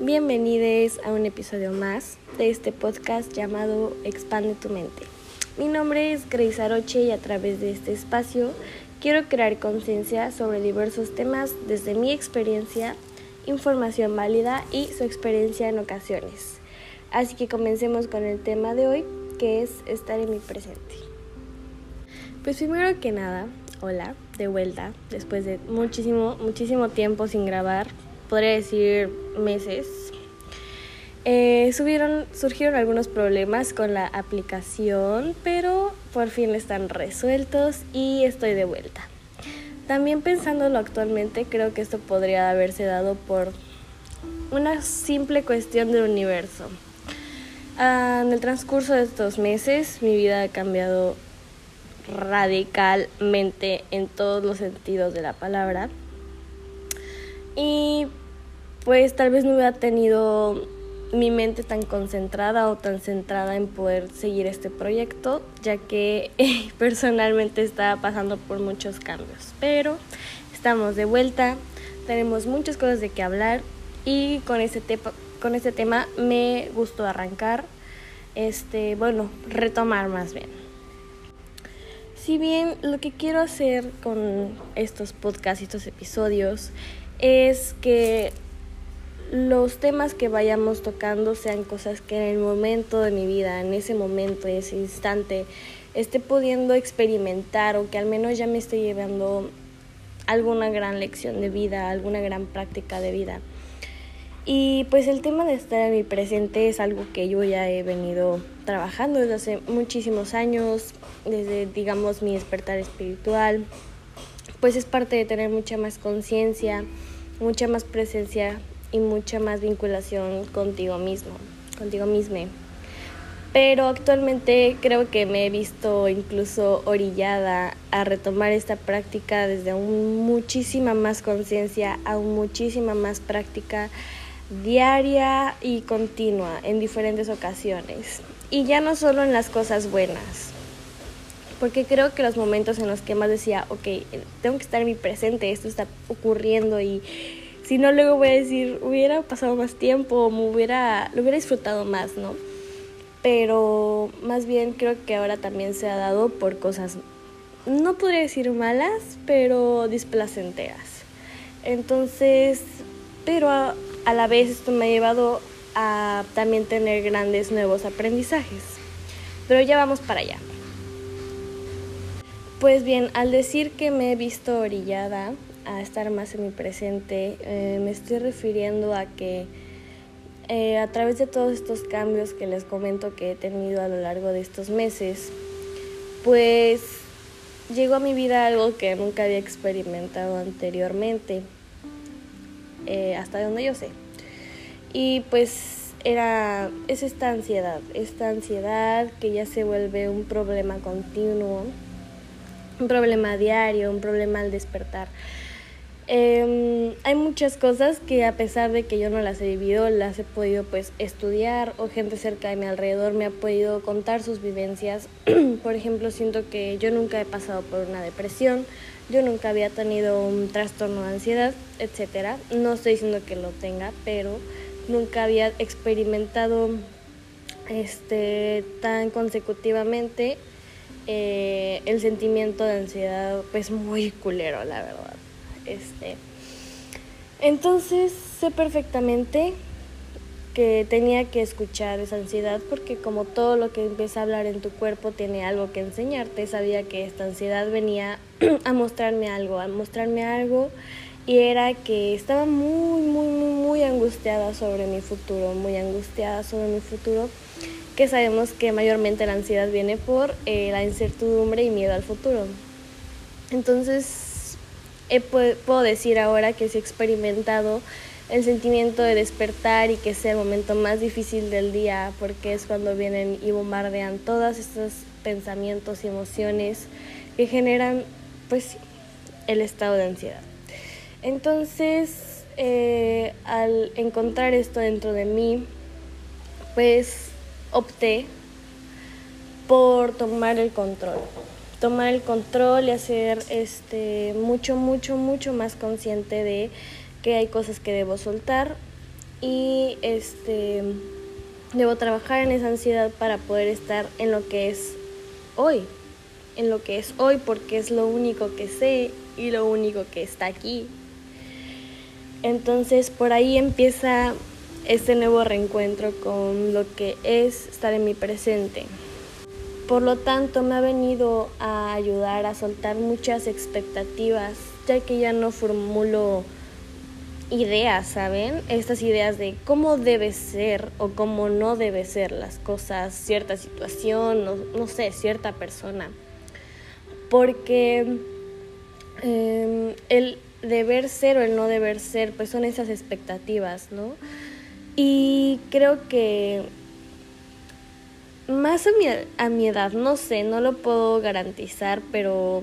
Bienvenidos a un episodio más de este podcast llamado Expande tu mente. Mi nombre es Grace Aroche y a través de este espacio quiero crear conciencia sobre diversos temas desde mi experiencia, información válida y su experiencia en ocasiones. Así que comencemos con el tema de hoy, que es estar en mi presente. Pues primero que nada, hola, de vuelta, después de muchísimo, muchísimo tiempo sin grabar, podría decir meses. Eh, subieron, surgieron algunos problemas con la aplicación, pero por fin están resueltos y estoy de vuelta. También pensándolo actualmente, creo que esto podría haberse dado por una simple cuestión del universo. Ah, en el transcurso de estos meses, mi vida ha cambiado radicalmente en todos los sentidos de la palabra. Y pues tal vez no hubiera tenido mi mente tan concentrada o tan centrada en poder seguir este proyecto, ya que personalmente estaba pasando por muchos cambios. Pero estamos de vuelta, tenemos muchas cosas de qué hablar y con este, con este tema me gustó arrancar, este, bueno, retomar más bien. Si bien lo que quiero hacer con estos podcasts y estos episodios es que los temas que vayamos tocando sean cosas que en el momento de mi vida, en ese momento, en ese instante, esté pudiendo experimentar o que al menos ya me esté llevando alguna gran lección de vida, alguna gran práctica de vida. Y pues el tema de estar en mi presente es algo que yo ya he venido trabajando desde hace muchísimos años, desde digamos mi despertar espiritual. Pues es parte de tener mucha más conciencia, mucha más presencia y mucha más vinculación contigo mismo, contigo mismo. Pero actualmente creo que me he visto incluso orillada a retomar esta práctica desde aún muchísima más conciencia, aún muchísima más práctica diaria y continua en diferentes ocasiones. Y ya no solo en las cosas buenas. Porque creo que los momentos en los que más decía, ok, tengo que estar en mi presente, esto está ocurriendo y si no luego voy a decir, hubiera pasado más tiempo, me hubiera, lo hubiera disfrutado más, ¿no? Pero más bien creo que ahora también se ha dado por cosas, no podría decir malas, pero displacenteras. Entonces, pero a la vez esto me ha llevado a también tener grandes nuevos aprendizajes. Pero ya vamos para allá. Pues bien, al decir que me he visto orillada a estar más en mi presente, eh, me estoy refiriendo a que eh, a través de todos estos cambios que les comento que he tenido a lo largo de estos meses, pues llegó a mi vida algo que nunca había experimentado anteriormente eh, hasta donde yo sé. Y pues era, es esta ansiedad, esta ansiedad que ya se vuelve un problema continuo, un problema diario, un problema al despertar. Em, hay muchas cosas que a pesar de que yo no las he vivido, las he podido pues estudiar o gente cerca de mi alrededor me ha podido contar sus vivencias. por ejemplo, siento que yo nunca he pasado por una depresión, yo nunca había tenido un trastorno de ansiedad, etc. No estoy diciendo que lo tenga, pero nunca había experimentado este tan consecutivamente eh, el sentimiento de ansiedad pues muy culero la verdad este, entonces sé perfectamente que tenía que escuchar esa ansiedad porque como todo lo que empieza a hablar en tu cuerpo tiene algo que enseñarte, sabía que esta ansiedad venía a mostrarme algo, a mostrarme algo y era que estaba muy, muy, muy, muy angustiada sobre mi futuro, muy angustiada sobre mi futuro, que sabemos que mayormente la ansiedad viene por eh, la incertidumbre y miedo al futuro. Entonces puedo decir ahora que sí he experimentado el sentimiento de despertar y que sea el momento más difícil del día porque es cuando vienen y bombardean todos estos pensamientos y emociones que generan pues el estado de ansiedad. Entonces, eh, al encontrar esto dentro de mí, pues opté por tomar el control tomar el control y hacer este mucho mucho mucho más consciente de que hay cosas que debo soltar y este debo trabajar en esa ansiedad para poder estar en lo que es hoy, en lo que es hoy porque es lo único que sé y lo único que está aquí. Entonces por ahí empieza este nuevo reencuentro con lo que es estar en mi presente. Por lo tanto, me ha venido a ayudar a soltar muchas expectativas, ya que ya no formulo ideas, ¿saben? Estas ideas de cómo debe ser o cómo no debe ser las cosas, cierta situación, no, no sé, cierta persona. Porque em, el deber ser o el no deber ser, pues son esas expectativas, ¿no? Y creo que más a mi, a mi edad, no sé, no lo puedo garantizar, pero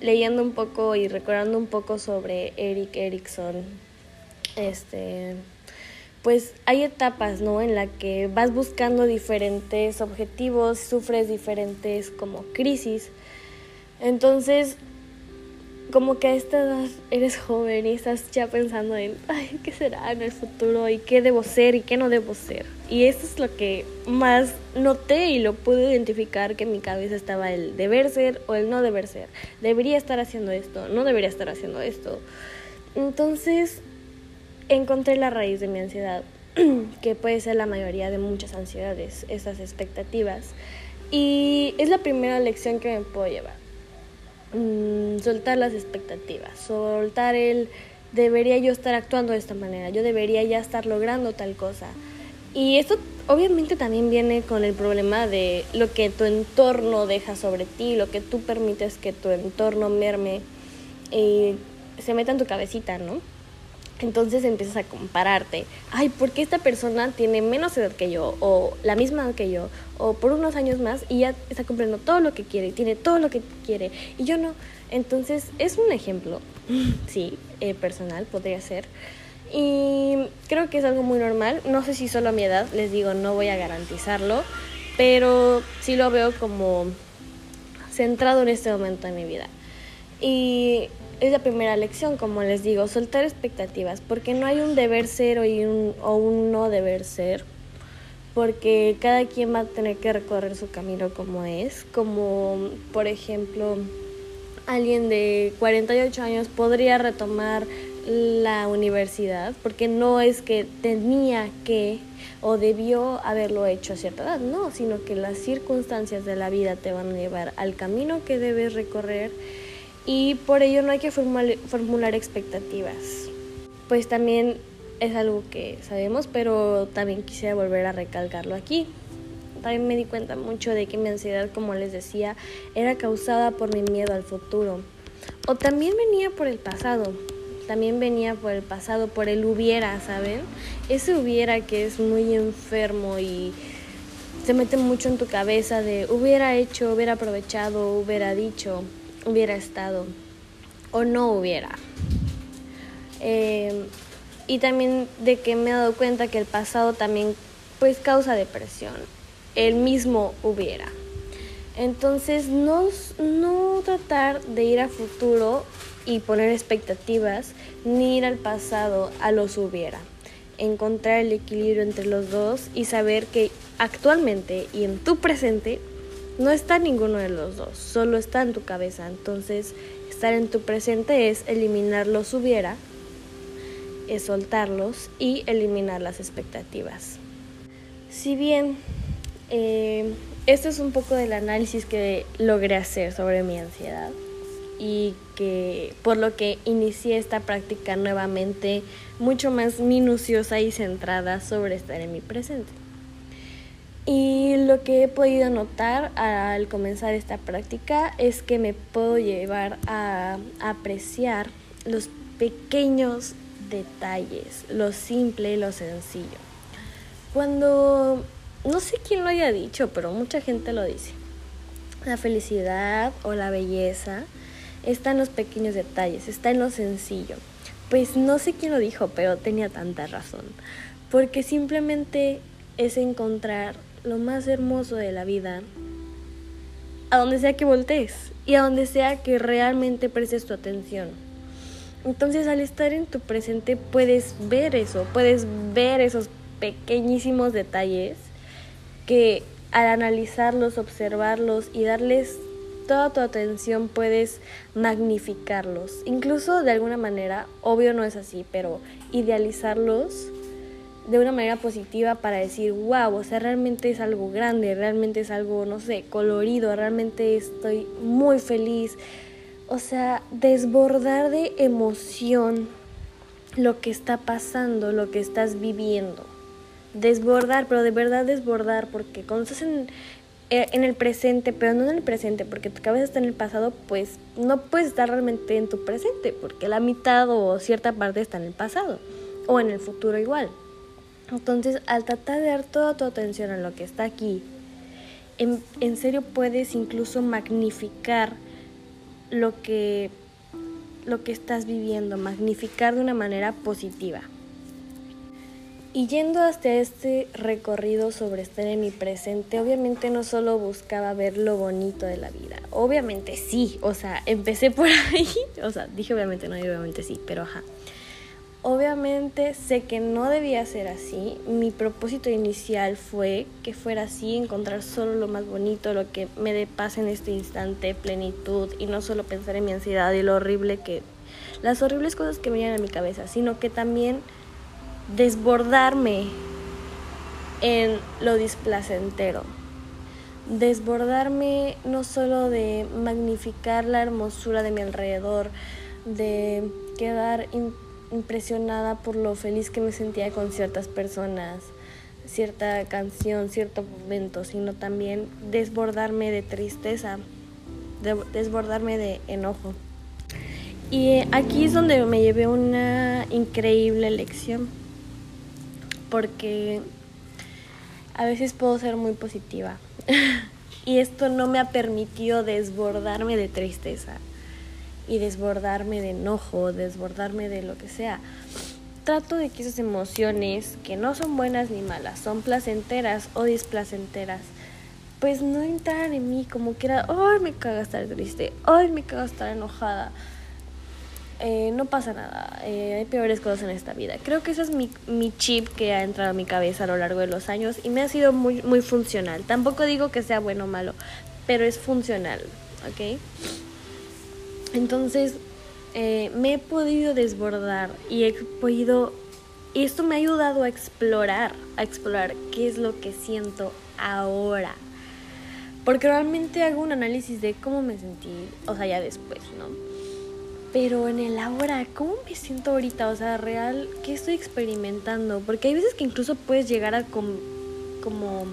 leyendo un poco y recordando un poco sobre Eric Erickson, este, pues hay etapas, ¿no? En la que vas buscando diferentes objetivos, sufres diferentes como crisis. Entonces, como que a esta edad eres joven y estás ya pensando en, ay, ¿qué será en el futuro? ¿Y qué debo ser y qué no debo ser? Y eso es lo que más noté y lo pude identificar que en mi cabeza estaba el deber ser o el no deber ser. Debería estar haciendo esto, no debería estar haciendo esto. Entonces, encontré la raíz de mi ansiedad, que puede ser la mayoría de muchas ansiedades, esas expectativas. Y es la primera lección que me puedo llevar Mm, soltar las expectativas, soltar el debería yo estar actuando de esta manera, yo debería ya estar logrando tal cosa. Y esto obviamente también viene con el problema de lo que tu entorno deja sobre ti, lo que tú permites que tu entorno merme, y se meta en tu cabecita, ¿no? Entonces empiezas a compararte. Ay, ¿por qué esta persona tiene menos edad que yo? O la misma edad que yo. O por unos años más y ya está cumpliendo todo lo que quiere. Tiene todo lo que quiere. Y yo no. Entonces es un ejemplo. sí, eh, personal podría ser. Y creo que es algo muy normal. No sé si solo a mi edad, les digo, no voy a garantizarlo. Pero sí lo veo como centrado en este momento de mi vida. Y es la primera lección, como les digo, soltar expectativas, porque no hay un deber ser o un, o un no deber ser, porque cada quien va a tener que recorrer su camino como es, como por ejemplo alguien de 48 años podría retomar la universidad, porque no es que tenía que o debió haberlo hecho a cierta edad, no, sino que las circunstancias de la vida te van a llevar al camino que debes recorrer y por ello no hay que formular, expectativas. Pues también es algo que sabemos, pero también quisiera volver a recalcarlo aquí. También me di cuenta mucho de que mi ansiedad, como les decía, era causada por mi miedo al futuro. O también venía por el pasado. También venía por el pasado, por el hubiera, ¿saben? Ese hubiera que es muy enfermo y se mete mucho en tu cabeza de hubiera hecho, hubiera aprovechado, hubiera dicho hubiera estado o no hubiera. Eh, y también de que me he dado cuenta que el pasado también pues causa depresión. El mismo hubiera. Entonces no, no tratar de ir a futuro y poner expectativas, ni ir al pasado a los hubiera. Encontrar el equilibrio entre los dos y saber que actualmente y en tu presente no está ninguno de los dos, solo está en tu cabeza. Entonces, estar en tu presente es eliminar los hubiera, es soltarlos y eliminar las expectativas. Si bien esto es un poco del análisis que logré hacer sobre mi ansiedad y que por lo que inicié esta práctica nuevamente mucho más minuciosa y centrada sobre estar en mi presente. Y lo que he podido notar al comenzar esta práctica es que me puedo llevar a apreciar los pequeños detalles, lo simple y lo sencillo. Cuando, no sé quién lo haya dicho, pero mucha gente lo dice, la felicidad o la belleza está en los pequeños detalles, está en lo sencillo. Pues no sé quién lo dijo, pero tenía tanta razón, porque simplemente es encontrar lo más hermoso de la vida a donde sea que voltees y a donde sea que realmente prestes tu atención. Entonces al estar en tu presente puedes ver eso, puedes ver esos pequeñísimos detalles que al analizarlos, observarlos y darles toda tu atención puedes magnificarlos. Incluso de alguna manera, obvio no es así, pero idealizarlos de una manera positiva para decir, wow, o sea, realmente es algo grande, realmente es algo, no sé, colorido, realmente estoy muy feliz. O sea, desbordar de emoción lo que está pasando, lo que estás viviendo. Desbordar, pero de verdad desbordar, porque cuando estás en, eh, el presente, pero no en el presente, porque tu cabeza está en el pasado, pues no puedes estar realmente en tu presente, porque la mitad o cierta parte está en el pasado, o en el futuro igual. Entonces, al tratar de dar toda tu atención a lo que está aquí, en, en serio puedes incluso magnificar lo que, lo que estás viviendo, magnificar de una manera positiva. Y yendo hasta este recorrido sobre estar en mi presente, obviamente no solo buscaba ver lo bonito de la vida, obviamente sí, o sea, empecé por ahí, o sea, dije obviamente no, obviamente sí, pero ajá. Obviamente sé que no debía ser así. Mi propósito inicial fue que fuera así, encontrar solo lo más bonito, lo que me dé paz en este instante, plenitud y no solo pensar en mi ansiedad y lo horrible que las horribles cosas que venían a mi cabeza, sino que también desbordarme en lo displacentero. Desbordarme no solo de magnificar la hermosura de mi alrededor, de quedar impresionada por lo feliz que me sentía con ciertas personas, cierta canción, cierto momento, sino también desbordarme de tristeza, desbordarme de enojo. Y aquí es donde me llevé una increíble lección, porque a veces puedo ser muy positiva y esto no me ha permitido desbordarme de tristeza y desbordarme de enojo, desbordarme de lo que sea. Trato de que esas emociones, que no son buenas ni malas, son placenteras o displacenteras, pues no entran en mí como que era, ay, me caga estar triste, ay, me caga estar enojada. Eh, no pasa nada, eh, hay peores cosas en esta vida. Creo que ese es mi, mi, chip que ha entrado a mi cabeza a lo largo de los años y me ha sido muy, muy funcional. Tampoco digo que sea bueno o malo, pero es funcional, ¿ok? Entonces eh, me he podido desbordar y he podido... Y esto me ha ayudado a explorar, a explorar qué es lo que siento ahora. Porque realmente hago un análisis de cómo me sentí, o sea, ya después, ¿no? Pero en el ahora, ¿cómo me siento ahorita? O sea, real, ¿qué estoy experimentando? Porque hay veces que incluso puedes llegar a como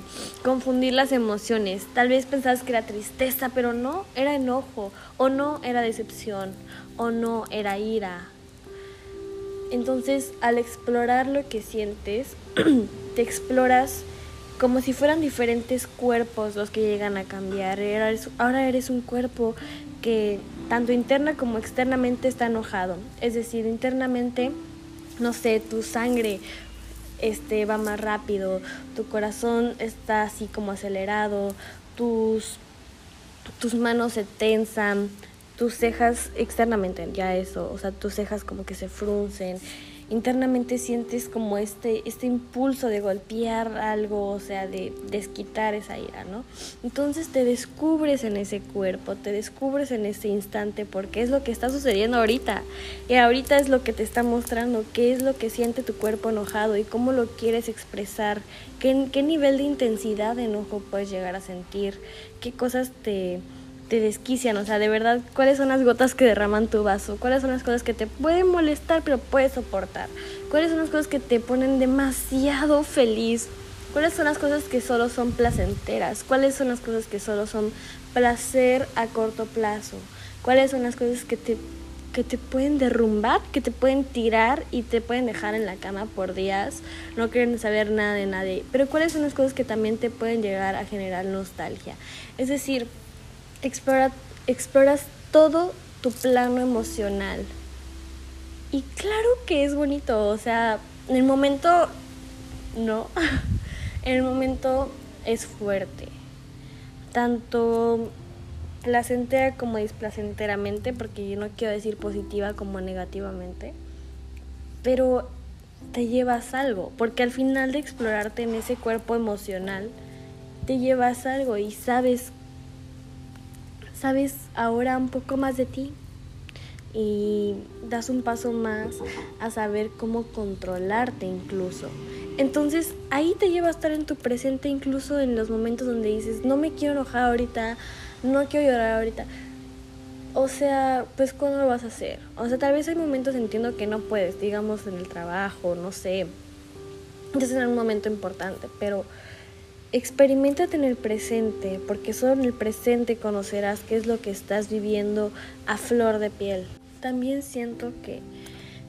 confundir las emociones. Tal vez pensabas que era tristeza, pero no, era enojo, o no era decepción, o no era ira. Entonces, al explorar lo que sientes, te exploras como si fueran diferentes cuerpos los que llegan a cambiar. Ahora eres un cuerpo que tanto interna como externamente está enojado. Es decir, internamente, no sé, tu sangre este va más rápido, tu corazón está así como acelerado, tus, tus manos se tensan, tus cejas externamente, ya eso, o sea, tus cejas como que se fruncen internamente sientes como este, este impulso de golpear algo, o sea, de desquitar esa ira, ¿no? Entonces te descubres en ese cuerpo, te descubres en ese instante porque es lo que está sucediendo ahorita. Y ahorita es lo que te está mostrando qué es lo que siente tu cuerpo enojado y cómo lo quieres expresar, qué, qué nivel de intensidad de enojo puedes llegar a sentir, qué cosas te te desquician, o sea, de verdad, cuáles son las gotas que derraman tu vaso, cuáles son las cosas que te pueden molestar pero puedes soportar, cuáles son las cosas que te ponen demasiado feliz, cuáles son las cosas que solo son placenteras, cuáles son las cosas que solo son placer a corto plazo, cuáles son las cosas que te que te pueden derrumbar, que te pueden tirar y te pueden dejar en la cama por días, no quieren saber nada de nadie, pero cuáles son las cosas que también te pueden llegar a generar nostalgia. Es decir, explora, exploras todo tu plano emocional. Y claro que es bonito, o sea, en el momento no, en el momento es fuerte. Tanto placentera como displacenteramente, porque yo no quiero decir positiva como negativamente, pero te llevas algo, porque al final de explorarte en ese cuerpo emocional, te llevas algo y sabes, sabes ahora un poco más de ti y das un paso más a saber cómo controlarte incluso. Entonces ahí te lleva a estar en tu presente incluso en los momentos donde dices, no me quiero enojar ahorita, no quiero llorar ahorita. O sea, pues ¿cuándo lo vas a hacer? O sea, tal vez hay momentos entiendo que no puedes, digamos en el trabajo, no sé. Es en un momento importante, pero experimentate en el presente, porque solo en el presente conocerás qué es lo que estás viviendo a flor de piel. También siento que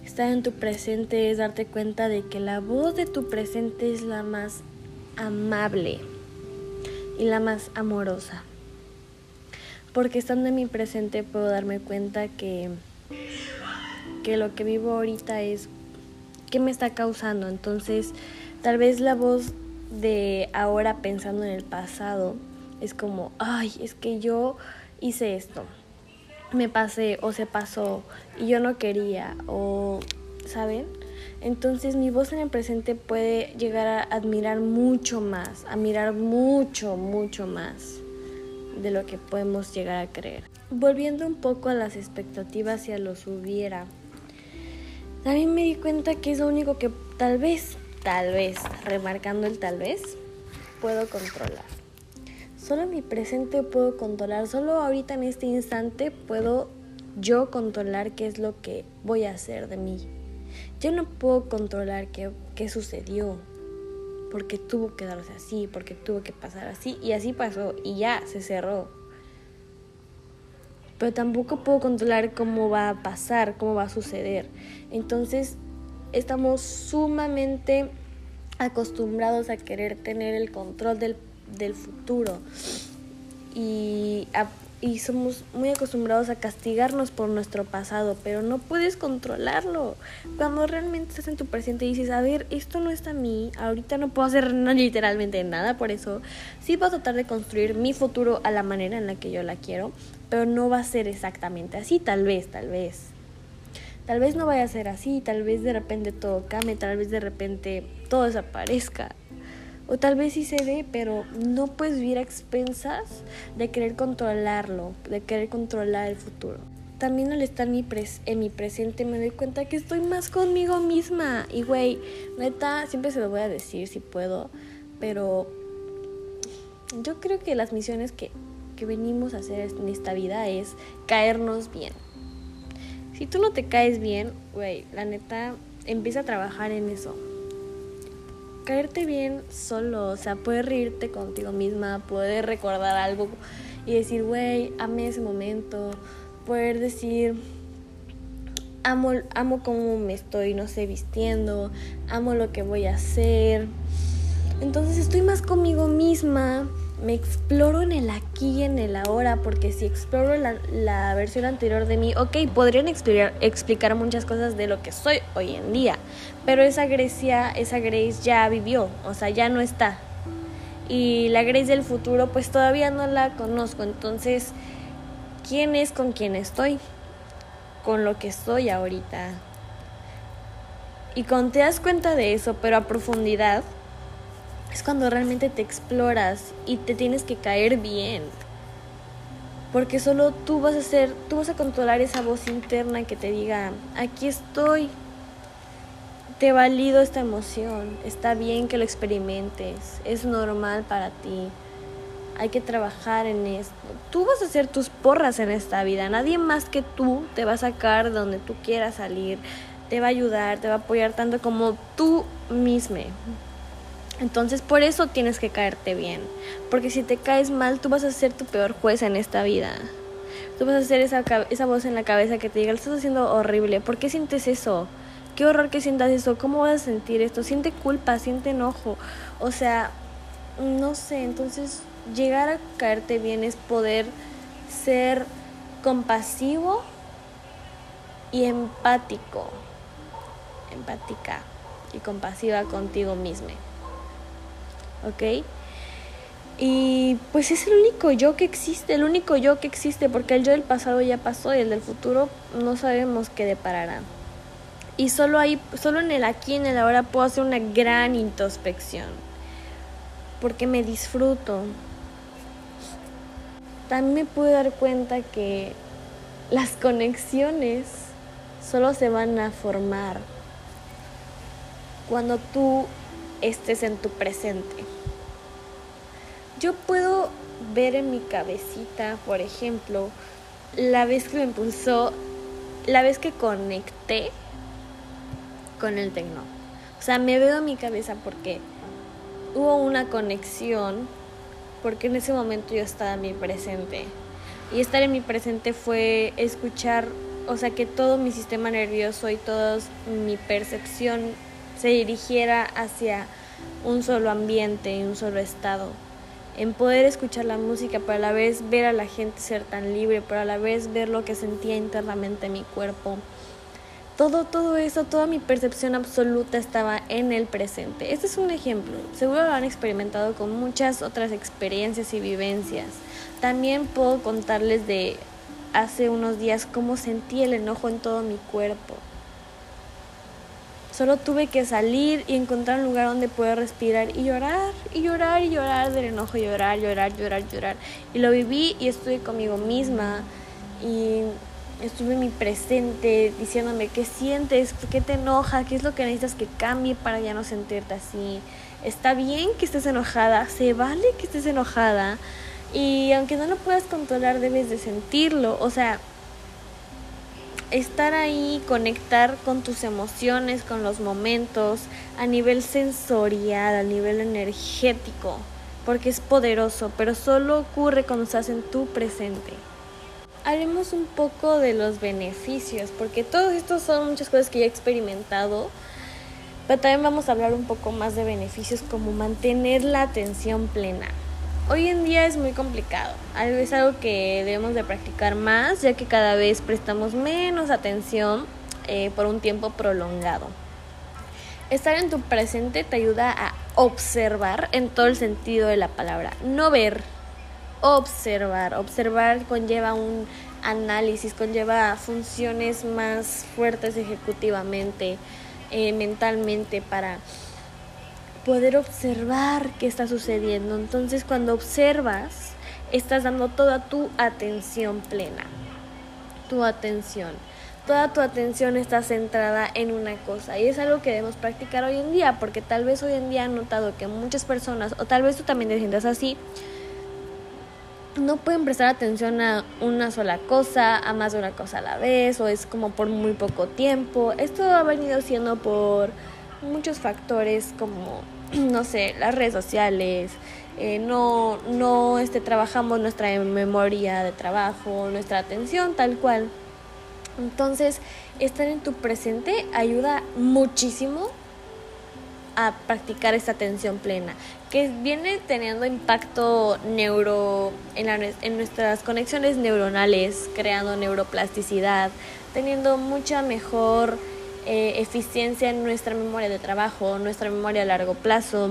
estar en tu presente es darte cuenta de que la voz de tu presente es la más amable y la más amorosa porque estando en mi presente puedo darme cuenta que, que lo que vivo ahorita es qué me está causando. Entonces, tal vez la voz de ahora pensando en el pasado es como, ay, es que yo hice esto, me pasé o se pasó y yo no quería o, ¿saben? Entonces mi voz en el presente puede llegar a admirar mucho más, a mirar mucho, mucho más de lo que podemos llegar a creer. Volviendo un poco a las expectativas y a los hubiera, también me di cuenta que es lo único que tal vez, tal vez, remarcando el tal vez, puedo controlar. Solo mi presente puedo controlar, solo ahorita en este instante puedo yo controlar qué es lo que voy a hacer de mí. Yo no puedo controlar qué, qué sucedió, porque tuvo que darse así, porque tuvo que pasar así, y así pasó, y ya se cerró. Pero tampoco puedo controlar cómo va a pasar, cómo va a suceder. Entonces, estamos sumamente acostumbrados a querer tener el control del, del futuro y y somos muy acostumbrados a castigarnos por nuestro pasado, pero no puedes controlarlo. Cuando realmente estás en tu presente y dices, a ver, esto no está a mí, ahorita no puedo hacer literalmente nada por eso, sí puedo tratar de construir mi futuro a la manera en la que yo la quiero, pero no va a ser exactamente así, tal vez, tal vez. Tal vez no vaya a ser así, tal vez de repente todo cambie, tal vez de repente todo desaparezca. O tal vez sí se dé, pero no puedes vivir a expensas de querer controlarlo, de querer controlar el futuro. También al estar en mi, en mi presente me doy cuenta que estoy más conmigo misma. Y güey, neta, siempre se lo voy a decir si puedo, pero yo creo que las misiones que, que venimos a hacer en esta vida es caernos bien. Si tú no te caes bien, güey, la neta, empieza a trabajar en eso caerte bien solo, o sea, poder reírte contigo misma, poder recordar algo y decir, güey, amé ese momento, poder decir, amo, amo cómo me estoy, no sé, vistiendo, amo lo que voy a hacer. Entonces estoy más conmigo misma, me exploro en el aquí y en el ahora, porque si exploro la, versión anterior de mí, ok, podrían explicar, muchas cosas de lo que soy hoy en día, pero esa Grecia, esa Grace ya vivió, o sea, ya no está. Y la Grace del futuro, pues todavía no la conozco, entonces, ¿quién es con quién estoy? Con lo que estoy ahorita. Y cuando te das cuenta de eso, pero a profundidad, es cuando realmente te exploras y te tienes que caer bien. Porque solo tú vas a hacer, tú vas a controlar esa voz interna que te diga, aquí estoy, te valido esta emoción, está bien que lo experimentes, es normal para ti, hay que trabajar en esto. Tú vas a hacer tus porras en esta vida, nadie más que tú te va a sacar de donde tú quieras salir, te va a ayudar, te va a apoyar tanto como tú mismo. Entonces por eso tienes que caerte bien, porque si te caes mal tú vas a ser tu peor juez en esta vida. Tú vas a ser esa, esa voz en la cabeza que te diga, lo estás haciendo horrible, ¿por qué sientes eso? Qué horror que sientas eso, ¿cómo vas a sentir esto? Siente culpa, siente enojo, o sea, no sé, entonces llegar a caerte bien es poder ser compasivo y empático, empática y compasiva contigo mismo. ¿Ok? Y pues es el único yo que existe, el único yo que existe, porque el yo del pasado ya pasó y el del futuro no sabemos qué deparará. Y solo ahí, solo en el aquí en el ahora puedo hacer una gran introspección. Porque me disfruto. También me puedo dar cuenta que las conexiones solo se van a formar cuando tú estés en tu presente. Yo puedo ver en mi cabecita, por ejemplo, la vez que me impulsó, la vez que conecté con el tecno. O sea, me veo en mi cabeza porque hubo una conexión, porque en ese momento yo estaba en mi presente. Y estar en mi presente fue escuchar, o sea, que todo mi sistema nervioso y toda mi percepción se dirigiera hacia un solo ambiente y un solo estado. En poder escuchar la música, pero a la vez ver a la gente ser tan libre, pero a la vez ver lo que sentía internamente mi cuerpo todo, todo eso, toda mi percepción absoluta estaba en el presente. Este es un ejemplo. Seguro lo han experimentado con muchas otras experiencias y vivencias. También puedo contarles de hace unos días cómo sentí el enojo en todo mi cuerpo. Solo tuve que salir y encontrar un lugar donde poder respirar y llorar, y llorar, y llorar del enojo, llorar, llorar, llorar, llorar. Y lo viví y estuve conmigo misma. Y estuve en mi presente diciéndome qué sientes, qué te enoja, qué es lo que necesitas que cambie para ya no sentirte así. Está bien que estés enojada, se vale que estés enojada y aunque no lo puedas controlar debes de sentirlo, o sea, estar ahí, conectar con tus emociones, con los momentos, a nivel sensorial, a nivel energético, porque es poderoso, pero solo ocurre cuando estás en tu presente hablemos un poco de los beneficios, porque todos estos son muchas cosas que ya he experimentado, pero también vamos a hablar un poco más de beneficios como mantener la atención plena. Hoy en día es muy complicado, es algo que debemos de practicar más, ya que cada vez prestamos menos atención eh, por un tiempo prolongado. Estar en tu presente te ayuda a observar en todo el sentido de la palabra, no ver, observar. Observar conlleva un análisis, conlleva funciones más fuertes ejecutivamente, eh, mentalmente, para poder observar qué está sucediendo. Entonces cuando observas, estás dando toda tu atención plena. Tu atención. Toda tu atención está centrada en una cosa y es algo que debemos practicar hoy en día porque tal vez hoy en día han notado que muchas personas, o tal vez tú también te sientas así, no pueden prestar atención a una sola cosa, a más de una cosa a la vez, o es como por muy poco tiempo. Esto ha venido siendo por muchos factores como, no sé, las redes sociales, eh, no, no este, trabajamos nuestra memoria de trabajo, nuestra atención tal cual. Entonces, estar en tu presente ayuda muchísimo a practicar esta atención plena, que viene teniendo impacto neuro en, en nuestras conexiones neuronales, creando neuroplasticidad, teniendo mucha mejor eh, eficiencia en nuestra memoria de trabajo, nuestra memoria a largo plazo,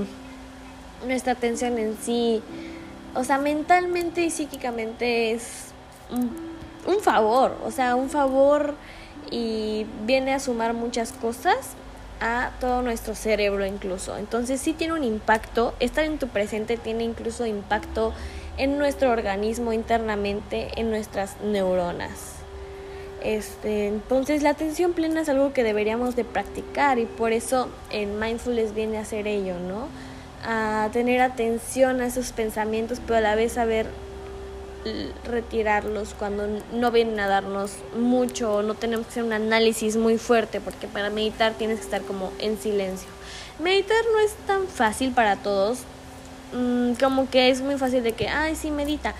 nuestra atención en sí. O sea, mentalmente y psíquicamente es un, un favor, o sea, un favor y viene a sumar muchas cosas a todo nuestro cerebro incluso. Entonces sí tiene un impacto, estar en tu presente tiene incluso impacto en nuestro organismo internamente, en nuestras neuronas. Este, entonces la atención plena es algo que deberíamos de practicar y por eso en mindfulness viene a hacer ello, ¿no? A tener atención a esos pensamientos, pero a la vez saber retirarlos cuando no vienen a darnos mucho, no tenemos que hacer un análisis muy fuerte, porque para meditar tienes que estar como en silencio. Meditar no es tan fácil para todos, mm, como que es muy fácil de que, ay, sí, medita.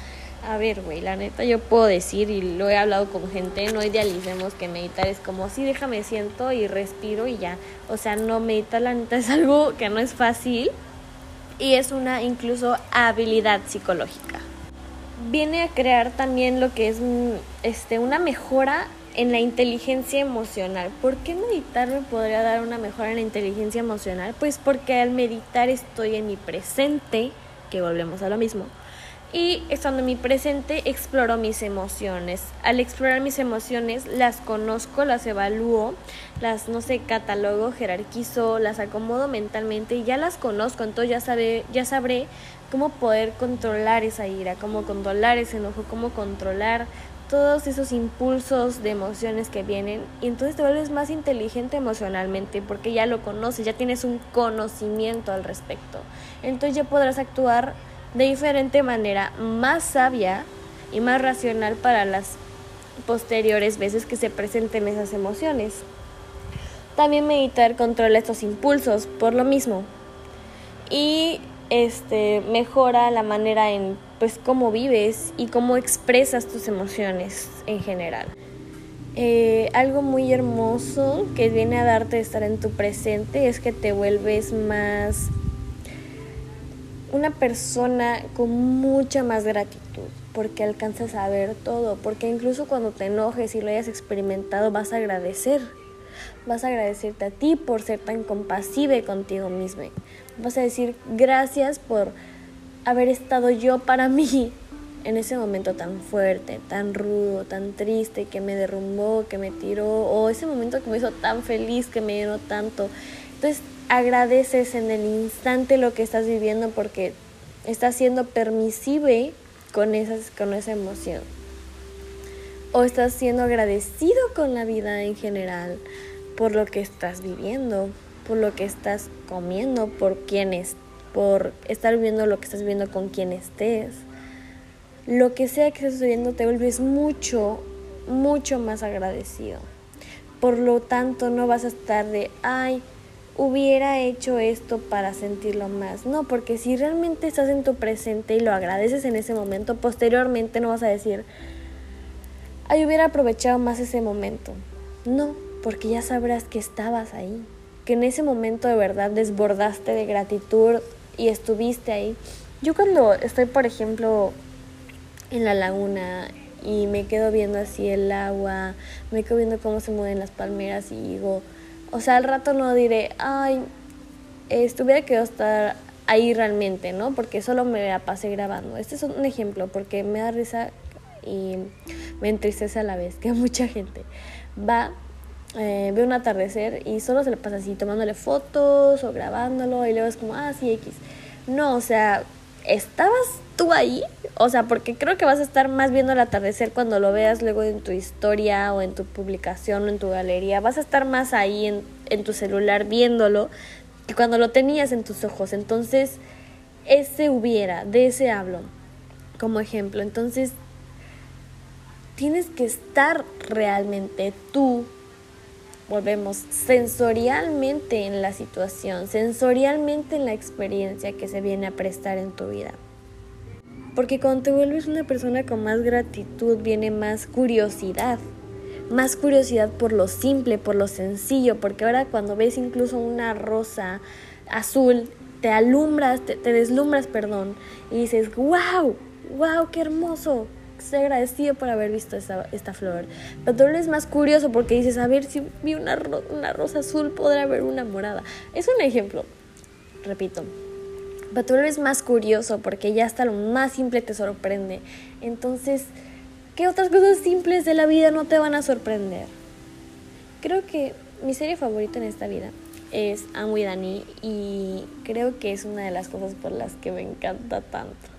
A ver, güey, la neta yo puedo decir y lo he hablado con gente, no idealicemos que meditar es como, sí, déjame siento y respiro y ya. O sea, no meditar la neta es algo que no es fácil y es una incluso habilidad psicológica viene a crear también lo que es mm, este, una mejora en la inteligencia emocional. ¿Por qué meditar me podría dar una mejora en la inteligencia emocional? Pues porque al meditar estoy en mi presente, que volvemos a lo mismo. Y estando en mi presente, exploro mis emociones. Al explorar mis emociones, las conozco, las evalúo, las, no sé, catalogo, jerarquizo, las acomodo mentalmente y ya las conozco. Entonces ya, sabe, ya sabré cómo poder controlar esa ira, cómo controlar ese enojo, cómo controlar todos esos impulsos de emociones que vienen y entonces te vuelves más inteligente emocionalmente porque ya lo conoces, ya tienes un conocimiento al respecto. Entonces ya podrás actuar de diferente manera, más sabia y más racional para las posteriores veces que se presenten esas emociones. También meditar controla estos impulsos por lo mismo. Y este mejora la manera en pues cómo vives y cómo expresas tus emociones en general. Eh, algo muy hermoso que viene a darte estar en tu presente es que te vuelves más una persona con mucha más gratitud, porque alcanzas a ver todo, porque incluso cuando te enojes y lo hayas experimentado vas a agradecer. Vas a agradecerte a ti por ser tan compasive contigo mismo. Vas a decir gracias por haber estado yo para mí en ese momento tan fuerte, tan rudo, tan triste, que me derrumbó, que me tiró, o ese momento que me hizo tan feliz, que me llenó tanto. Entonces agradeces en el instante lo que estás viviendo porque estás siendo permisible con, esas, con esa emoción. O estás siendo agradecido con la vida en general por lo que estás viviendo, por lo que estás comiendo, por quienes por estar viviendo lo que estás viviendo con quien estés. Lo que sea que estés viviendo te vuelves mucho, mucho más agradecido. Por lo tanto, no vas a estar de, ay, hubiera hecho esto para sentirlo más. No, porque si realmente estás en tu presente y lo agradeces en ese momento, posteriormente no vas a decir, ay, hubiera aprovechado más ese momento. No, porque ya sabrás que estabas ahí, que en ese momento de verdad desbordaste de gratitud y estuviste ahí. Yo cuando estoy, por ejemplo, en la laguna y me quedo viendo así el agua, me quedo viendo cómo se mueven las palmeras y digo, o sea, al rato no diré, ay, estuviera que estar ahí realmente, ¿no? Porque solo me la pasé grabando. Este es un ejemplo porque me da risa y me entristece a la vez que mucha gente va eh, ve un atardecer y solo se le pasa así, tomándole fotos o grabándolo y luego es como, ah, sí, X. No, o sea, ¿estabas tú ahí? O sea, porque creo que vas a estar más viendo el atardecer cuando lo veas luego en tu historia o en tu publicación o en tu galería. Vas a estar más ahí en, en tu celular viéndolo que cuando lo tenías en tus ojos. Entonces, ese hubiera, de ese hablo como ejemplo. Entonces, tienes que estar realmente tú volvemos sensorialmente en la situación, sensorialmente en la experiencia que se viene a prestar en tu vida. Porque cuando te vuelves una persona con más gratitud viene más curiosidad, más curiosidad por lo simple, por lo sencillo, porque ahora cuando ves incluso una rosa azul, te alumbras, te, deslumbras, perdón, y dices, wow, wow, qué hermoso, estoy agradecido por haber visto esta, esta flor. Pero tú eres más curioso porque dices, a ver si vi una, una rosa azul, podrá haber una morada. Es un ejemplo, repito. Pero tú eres más curioso porque ya hasta lo más simple te sorprende. Entonces, ¿qué otras cosas simples de la vida no te van a sorprender? Creo que mi serie favorita en esta vida es Amo y Dani y creo que es una de las cosas por las que me encanta tanto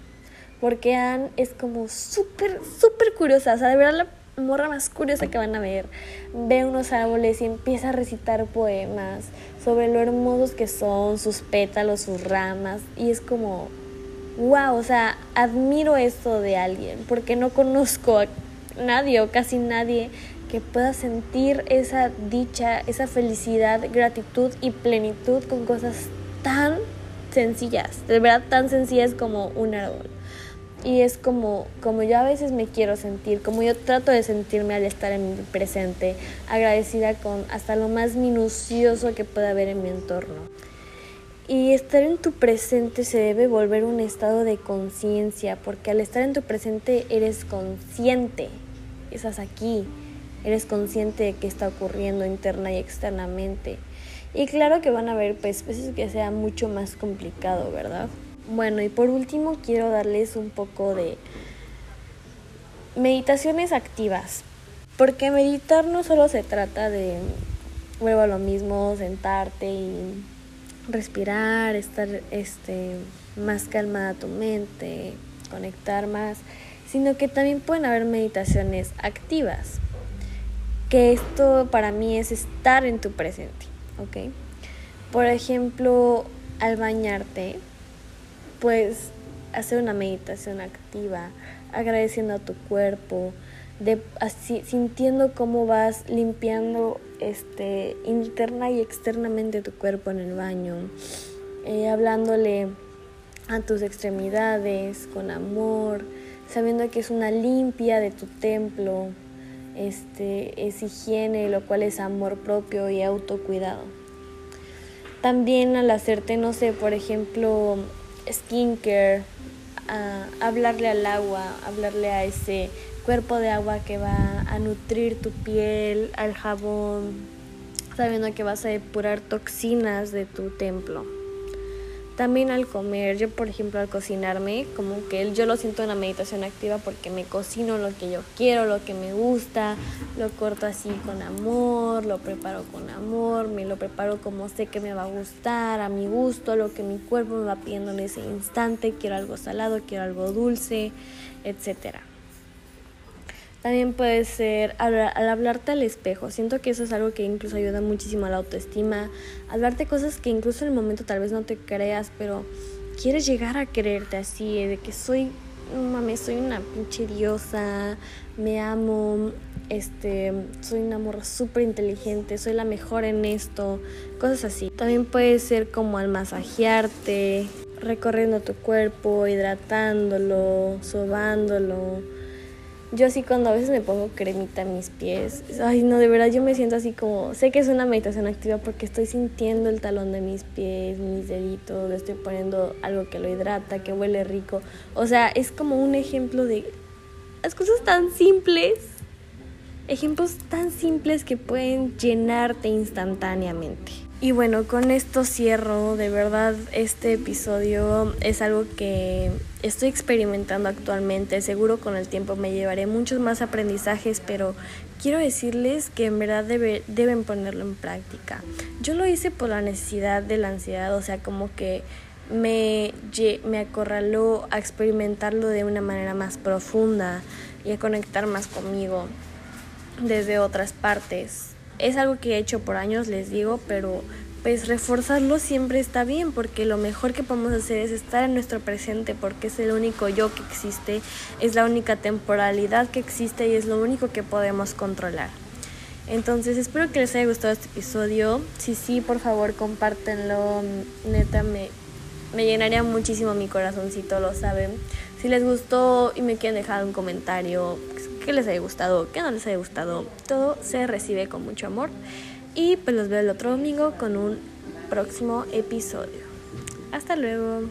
porque Anne es como súper, súper curiosa, o sea, de verdad la morra más curiosa que van a ver. Ve unos árboles y empieza a recitar poemas sobre lo hermosos que son, sus pétalos, sus ramas, y es como, wow, o sea, admiro esto de alguien, porque no conozco a nadie o casi nadie que pueda sentir esa dicha, esa felicidad, gratitud y plenitud con cosas tan sencillas, de verdad tan sencillas como un árbol. Y es como, como yo a veces me quiero sentir, como yo trato de sentirme al estar en mi presente, agradecida con hasta lo más minucioso que pueda haber en mi entorno. Y estar en tu presente se debe volver un estado de conciencia, porque al estar en tu presente eres consciente, estás aquí, eres consciente de qué está ocurriendo interna y externamente. Y claro que van a haber pues, veces que sea mucho más complicado, ¿verdad? Bueno, y por último quiero darles un poco de meditaciones activas. Porque meditar no solo se trata de, vuelvo a lo mismo, sentarte y respirar, estar este, más calmada tu mente, conectar más, sino que también pueden haber meditaciones activas. Que esto para mí es estar en tu presente, ¿ok? Por ejemplo, al bañarte, pues hacer una meditación activa, agradeciendo a tu cuerpo, de, así, sintiendo cómo vas limpiando este, interna y externamente tu cuerpo en el baño, eh, hablándole a tus extremidades con amor, sabiendo que es una limpia de tu templo, este, es higiene, lo cual es amor propio y autocuidado. También al hacerte, no sé, por ejemplo, skincare, hablarle al agua, hablarle a ese cuerpo de agua que va a nutrir tu piel, al jabón, sabiendo que vas a depurar toxinas de tu templo. También al comer, yo por ejemplo al cocinarme, como que yo lo siento en la meditación activa porque me cocino lo que yo quiero, lo que me gusta, lo corto así con amor, lo preparo con amor, me lo preparo como sé que me va a gustar, a mi gusto, lo que mi cuerpo me va pidiendo en ese instante, quiero algo salado, quiero algo dulce, etcétera. También puede ser al, hablarte al espejo. Siento que eso es algo que incluso ayuda muchísimo a la autoestima. Hablarte cosas que incluso en el momento tal vez no te creas, pero quieres llegar a creerte así, de que soy, mames, soy una pinche diosa, me amo, este, soy una morra súper inteligente, soy la mejor en esto, cosas así. También puede ser como al masajearte, recorriendo tu cuerpo, hidratándolo, sobándolo yo así cuando a veces me pongo cremita en mis pies, ay no, de verdad yo me siento así como, sé que es una meditación activa porque estoy sintiendo el talón de mis pies, mis deditos, le estoy poniendo algo que lo hidrata, que huele rico. O sea, es como un ejemplo de las cosas tan simples, ejemplos tan simples que pueden llenarte instantáneamente. Y bueno, con esto cierro, de verdad este episodio es algo que estoy experimentando actualmente, seguro con el tiempo me llevaré muchos más aprendizajes, pero quiero decirles que en verdad deben ponerlo en práctica. Yo lo hice por la necesidad de la ansiedad, o sea, como que me, me acorraló a experimentarlo de una manera más profunda y a conectar más conmigo desde otras partes es algo que he hecho por años, les digo, pero pues reforzarlo siempre está bien porque lo mejor que podemos hacer es estar en nuestro presente porque es el único yo que existe, es la única temporalidad que existe y es lo único que podemos controlar. Entonces espero que les haya gustado este episodio. Si sí, por favor compártenlo. Neta, me, me llenaría muchísimo mi corazoncito, lo saben. Si les gustó y me quieren dejar un comentario, que les haya gustado, que no les haya gustado, todo se recibe con mucho amor. Y pues los veo el otro domingo con un próximo episodio. Hasta luego.